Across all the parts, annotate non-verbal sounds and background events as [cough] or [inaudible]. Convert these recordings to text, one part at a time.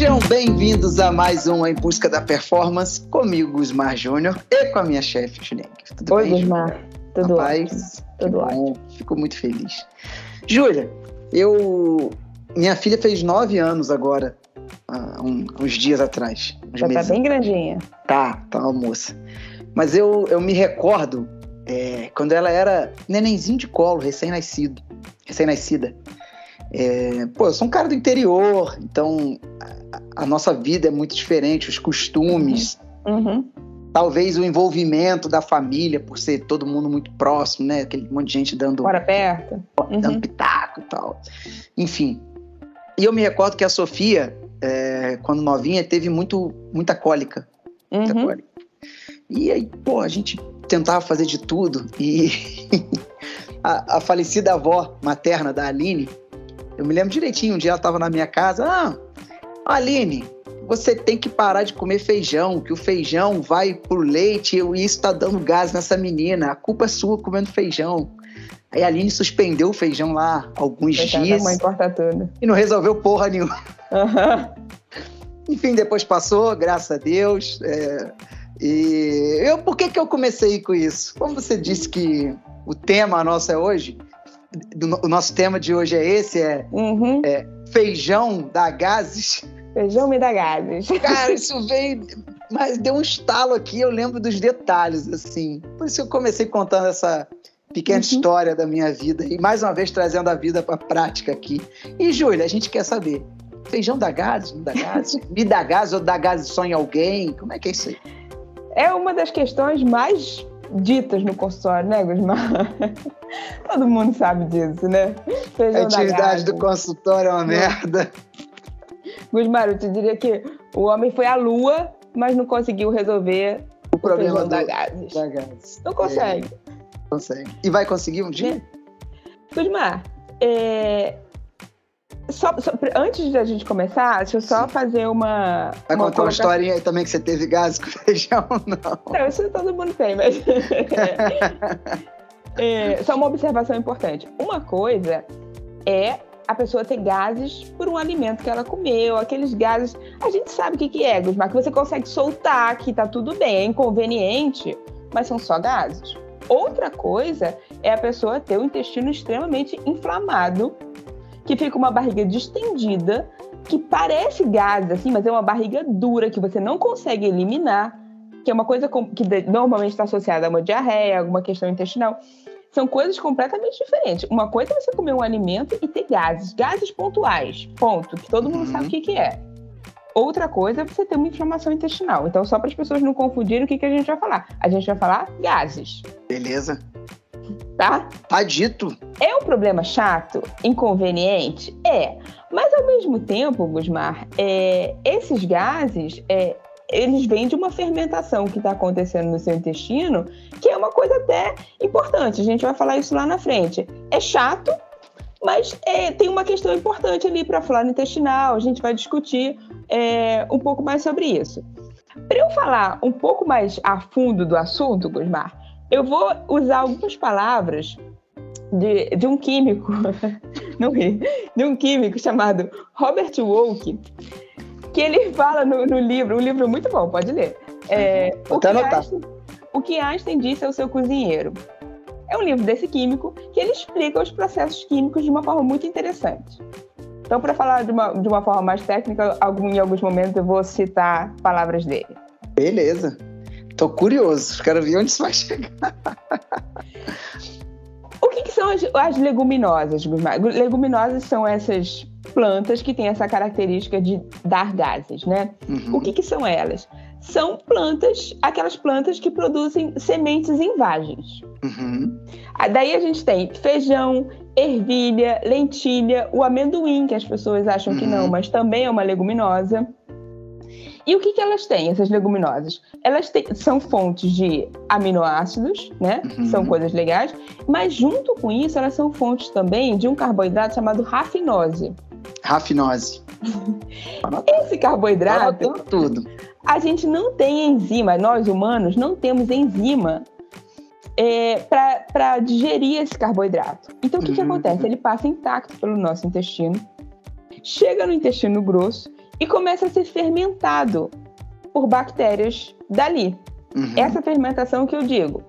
Sejam bem-vindos a mais um Em Busca da Performance, comigo, Gusmar Júnior, e com a minha chefe, Juliane. Tudo Oi, bem, Gusmar. Tudo Rapaz, ótimo. Tudo ótimo. Fico muito feliz. Júlia, eu... Minha filha fez nove anos agora, há uns dias atrás. Uns Já tá meses. tá bem grandinha. Tá, tá uma moça. Mas eu, eu me recordo é, quando ela era nenenzinho de colo, recém-nascido, recém-nascida. É, pô, eu sou um cara do interior, então a, a nossa vida é muito diferente, os costumes, uhum. Uhum. talvez o envolvimento da família, por ser todo mundo muito próximo, né? Aquele monte de gente dando. Bora perto. Dando uhum. pitaco e tal. Enfim. E eu me recordo que a Sofia, é, quando novinha, teve muito, muita cólica. Muita uhum. cólica. E aí, pô, a gente tentava fazer de tudo. E [laughs] a, a falecida avó materna da Aline, eu me lembro direitinho, um dia ela estava na minha casa, ah, Aline, você tem que parar de comer feijão, que o feijão vai pro leite e isso está dando gás nessa menina. A culpa é sua comendo feijão. Aí a Aline suspendeu o feijão lá alguns Coitada, dias. Mãe corta tudo. E não resolveu porra nenhuma. Uhum. [laughs] Enfim, depois passou, graças a Deus. É, e eu, por que, que eu comecei com isso? Como você disse que o tema nosso é hoje, o nosso tema de hoje é esse, é, uhum. é feijão da gases. Feijão me dá gases. Cara, [laughs] isso veio, mas deu um estalo aqui, eu lembro dos detalhes, assim. Por isso eu comecei contando essa pequena uhum. história da minha vida e mais uma vez trazendo a vida para a prática aqui. E Júlia, a gente quer saber, feijão dá gases, não dá gases? [laughs] me dá gases ou dá gases só em alguém? Como é que é isso aí? É uma das questões mais ditas no consultório, né, Gusmar? [laughs] Todo mundo sabe disso, né? Feijão a atividade do consultório é uma merda. Gusmar, eu te diria que o homem foi à lua, mas não conseguiu resolver o, o problema do, da gases. Da gases. Não consegue. É, consegue. E vai conseguir um dia? Gusmar, é, só, só, antes da gente começar, deixa eu só Sim. fazer uma. Vai uma contar uma historinha aí também que você teve gás com feijão, não? Não, isso todo mundo tem, mas. [laughs] [laughs] é, só uma observação importante. Uma coisa é a pessoa ter gases por um alimento que ela comeu, aqueles gases. A gente sabe o que, que é, Gusmar, que você consegue soltar, que tá tudo bem, é inconveniente, mas são só gases. Outra coisa é a pessoa ter o intestino extremamente inflamado que fica uma barriga distendida, que parece gás, assim, mas é uma barriga dura que você não consegue eliminar, que é uma coisa que normalmente está associada a uma diarreia, alguma questão intestinal. São coisas completamente diferentes. Uma coisa é você comer um alimento e ter gases, gases pontuais, ponto, que todo mundo uhum. sabe o que, que é. Outra coisa é você ter uma inflamação intestinal. Então, só para as pessoas não confundirem o que, que a gente vai falar. A gente vai falar gases. Beleza tá? Tá dito. É um problema chato, inconveniente? É. Mas ao mesmo tempo, Gusmar, é, esses gases, é, eles vêm de uma fermentação que está acontecendo no seu intestino, que é uma coisa até importante. A gente vai falar isso lá na frente. É chato, mas é, tem uma questão importante ali para a flora intestinal. A gente vai discutir é, um pouco mais sobre isso. Para eu falar um pouco mais a fundo do assunto, Gusmar, eu vou usar algumas palavras de, de um químico, [laughs] não ri, de um químico chamado Robert Woke, que ele fala no, no livro, um livro muito bom, pode ler. É, o, que Einstein, o que Einstein disse ao seu cozinheiro. É um livro desse químico que ele explica os processos químicos de uma forma muito interessante. Então, para falar de uma, de uma forma mais técnica, algum, em alguns momentos eu vou citar palavras dele. Beleza. Tô curioso, quero ver onde isso vai chegar. O que, que são as, as, leguminosas, Leguminosas são essas plantas que têm essa característica de dar gases, né? Uhum. O que, que são elas? São plantas, aquelas plantas que produzem sementes em vagens. Uhum. Ah, daí a gente tem feijão, ervilha, lentilha, o amendoim, que as pessoas acham uhum. que não, uhum. mas também é uma leguminosa. E o que, que elas têm, essas leguminosas? Elas têm, são fontes de aminoácidos, né? Uhum. São coisas legais, mas junto com isso, elas são fontes também de um carboidrato chamado rafinose. Rafinose. [laughs] Esse carboidrato. tudo. A gente não tem enzima, nós humanos não temos enzima é, para digerir esse carboidrato. Então, o que, uhum. que acontece? Ele passa intacto pelo nosso intestino, chega no intestino grosso e começa a ser fermentado por bactérias dali. Uhum. Essa fermentação que eu digo.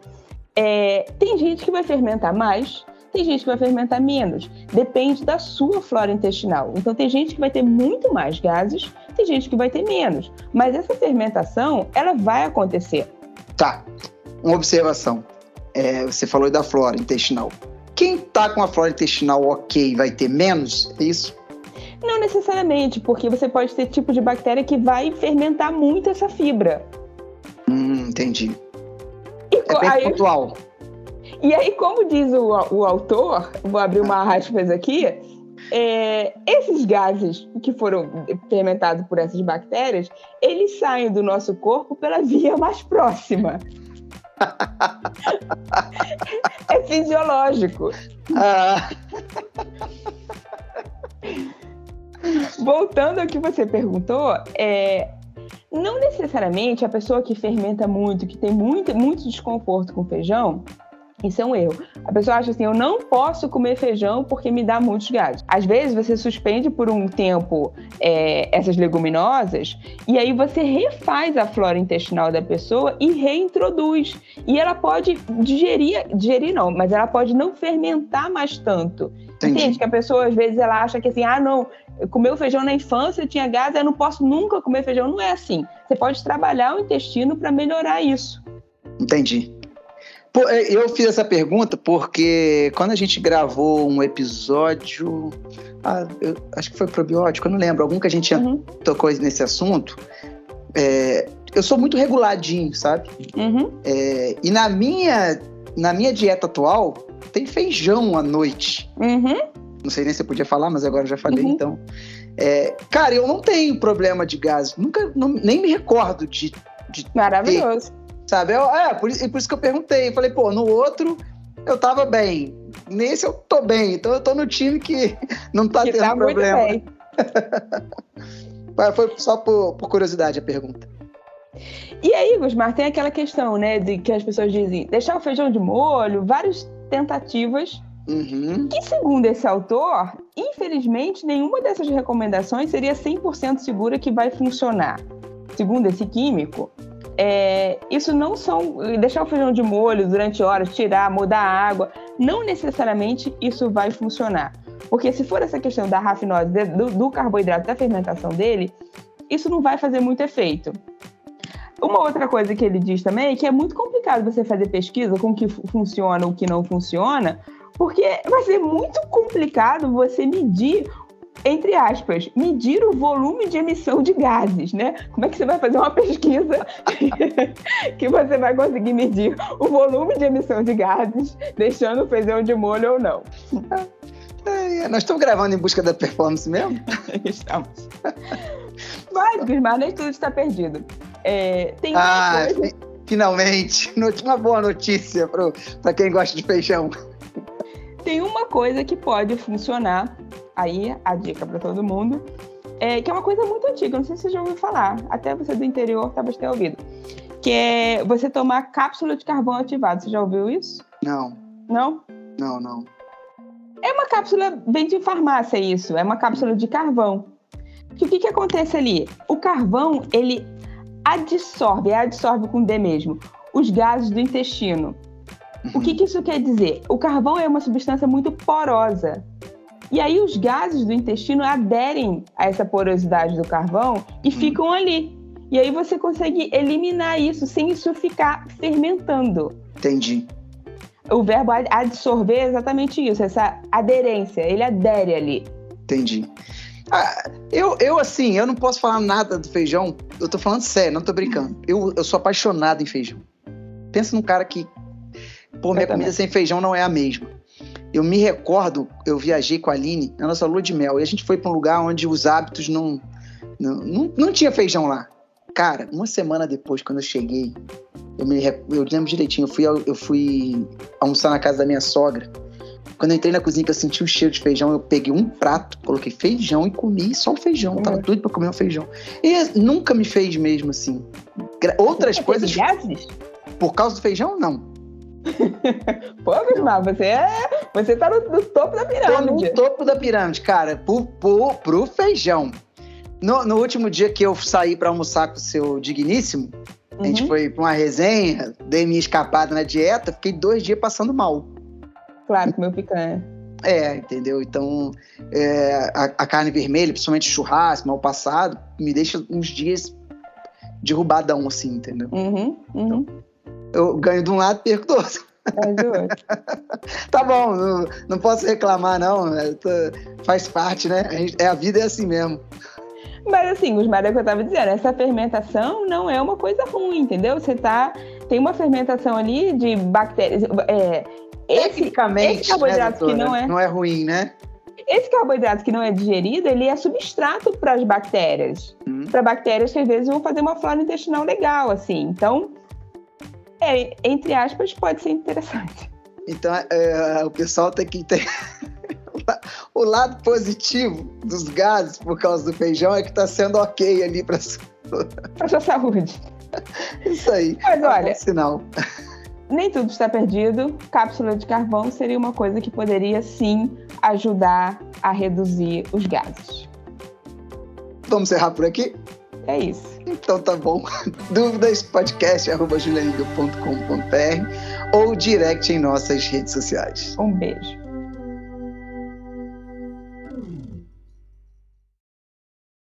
É, tem gente que vai fermentar mais, tem gente que vai fermentar menos. Depende da sua flora intestinal. Então, tem gente que vai ter muito mais gases, tem gente que vai ter menos. Mas essa fermentação, ela vai acontecer. Tá. Uma observação. É, você falou da flora intestinal. Quem tá com a flora intestinal ok vai ter menos? É isso? Não necessariamente, porque você pode ter tipo de bactéria que vai fermentar muito essa fibra. Hum, entendi. E, é bem aí, pontual. E aí, como diz o, o autor, vou abrir uma aspas aqui, é, esses gases que foram fermentados por essas bactérias, eles saem do nosso corpo pela via mais próxima. [laughs] é fisiológico. Ah. Voltando ao que você perguntou, é, não necessariamente a pessoa que fermenta muito, que tem muito, muito desconforto com feijão, isso é um erro. A pessoa acha assim: eu não posso comer feijão porque me dá muitos gases. Às vezes você suspende por um tempo é, essas leguminosas e aí você refaz a flora intestinal da pessoa e reintroduz. E ela pode digerir, digerir não, mas ela pode não fermentar mais tanto. Entendi. Entende? Que a pessoa às vezes ela acha que assim: ah, não, comeu feijão na infância, tinha gás, eu não posso nunca comer feijão. Não é assim. Você pode trabalhar o intestino para melhorar isso. Entendi. É, eu fiz essa pergunta porque quando a gente gravou um episódio, ah, eu, acho que foi probiótico, eu não lembro, algum que a gente uhum. tocou nesse assunto, é, eu sou muito reguladinho, sabe? Uhum. É, e na minha, na minha dieta atual, tem feijão à noite. Uhum. Não sei nem se eu podia falar, mas agora já falei, uhum. então. É, cara, eu não tenho problema de gás. Nunca, não, nem me recordo de. de Maravilhoso. Ter, Sabe? Eu, é, por, por isso que eu perguntei. Falei, pô, no outro eu tava bem. Nesse eu tô bem. Então eu tô no time que [laughs] não tá que tendo tá problema. Muito bem. [laughs] Foi só por, por curiosidade a pergunta. E aí, Gusmar, tem aquela questão, né, de que as pessoas dizem deixar o feijão de molho, várias tentativas. Uhum. Que, segundo esse autor, infelizmente, nenhuma dessas recomendações seria 100% segura que vai funcionar. Segundo esse químico, é, isso não são deixar o feijão de molho durante horas, tirar, mudar a água, não necessariamente isso vai funcionar. Porque se for essa questão da rafinose, do, do carboidrato, da fermentação dele, isso não vai fazer muito efeito. Uma outra coisa que ele diz também é que é muito complicado você fazer pesquisa com o que funciona ou o que não funciona, porque vai ser muito complicado você medir entre aspas, medir o volume de emissão de gases, né? Como é que você vai fazer uma [laughs] pesquisa [laughs] que você vai conseguir medir o volume de emissão de gases, deixando o feijão de molho ou não? É, nós estamos gravando em busca da performance mesmo? [laughs] estamos. Mas, Guilmar, nem tudo está perdido. É, tem ah, coisa... finalmente! Uma boa notícia para quem gosta de feijão. Tem uma coisa que pode funcionar aí a dica para todo mundo, é, que é uma coisa muito antiga, não sei se você já ouviu falar, até você do interior talvez tenha ouvido, que é você tomar cápsula de carvão ativado. Você já ouviu isso? Não. Não? Não, não. É uma cápsula, vem de farmácia isso, é uma cápsula de carvão. o que, que acontece ali? O carvão, ele adsorve, adsorve com D mesmo, os gases do intestino. Uhum. O que, que isso quer dizer? O carvão é uma substância muito porosa. E aí os gases do intestino aderem a essa porosidade do carvão e hum. ficam ali. E aí você consegue eliminar isso sem isso ficar fermentando. Entendi. O verbo absorver é exatamente isso, essa aderência, ele adere ali. Entendi. Ah, eu, eu, assim, eu não posso falar nada do feijão, eu tô falando sério, não tô brincando. Eu, eu sou apaixonado em feijão. Pensa num cara que, pô, minha comida sem feijão não é a mesma. Eu me recordo, eu viajei com a Aline na nossa lua de mel e a gente foi para um lugar onde os hábitos não, não, não, não tinha feijão lá. Cara, uma semana depois, quando eu cheguei, eu me eu lembro direitinho, eu fui, eu fui almoçar na casa da minha sogra. Quando eu entrei na cozinha, que eu senti o cheiro de feijão, eu peguei um prato, coloquei feijão e comi só o feijão. Eu tava doido pra comer um feijão. E nunca me fez mesmo assim. Outras coisas. Por causa do feijão, não. Pô, Gusmar, você é. Você tá no, no, topo da pirâmide. Tô no topo da pirâmide, cara. Pro, pro, pro feijão. No, no último dia que eu saí para almoçar com o seu digníssimo, uhum. a gente uhum. foi pra uma resenha, dei minha escapada na dieta, fiquei dois dias passando mal. Claro, comeu picanha. É, entendeu? Então, é, a, a, carne vermelha, principalmente churrasco, mal passado, me deixa uns dias derrubadão, assim, entendeu? Uhum, uhum. Então, eu ganho de um lado e perco do outro. [laughs] tá bom, não, não, posso reclamar, não. É, faz parte, né? A, gente, é, a vida é assim mesmo. Mas assim, os é o que eu estava dizendo, essa fermentação não é uma coisa ruim, entendeu? Você tá. Tem uma fermentação ali de bactérias. É, Tecnicamente, esse carboidrato né, que não é. Não é ruim, né? Esse carboidrato que não é digerido, ele é substrato para as bactérias. Hum. Para bactérias que às vezes vão fazer uma flora intestinal legal, assim. Então, é, entre aspas, pode ser interessante. Então, é, o pessoal tem que ter. [laughs] o lado positivo dos gases por causa do feijão é que está sendo ok ali para sua... sua saúde. Isso aí. Mas é olha, um sinal. Nem tudo está perdido. Cápsula de carvão seria uma coisa que poderia sim ajudar a reduzir os gases. Vamos encerrar por aqui? É isso. Então tá bom. [laughs] Dúvidas, podcast, arroba ou direct em nossas redes sociais. Um beijo.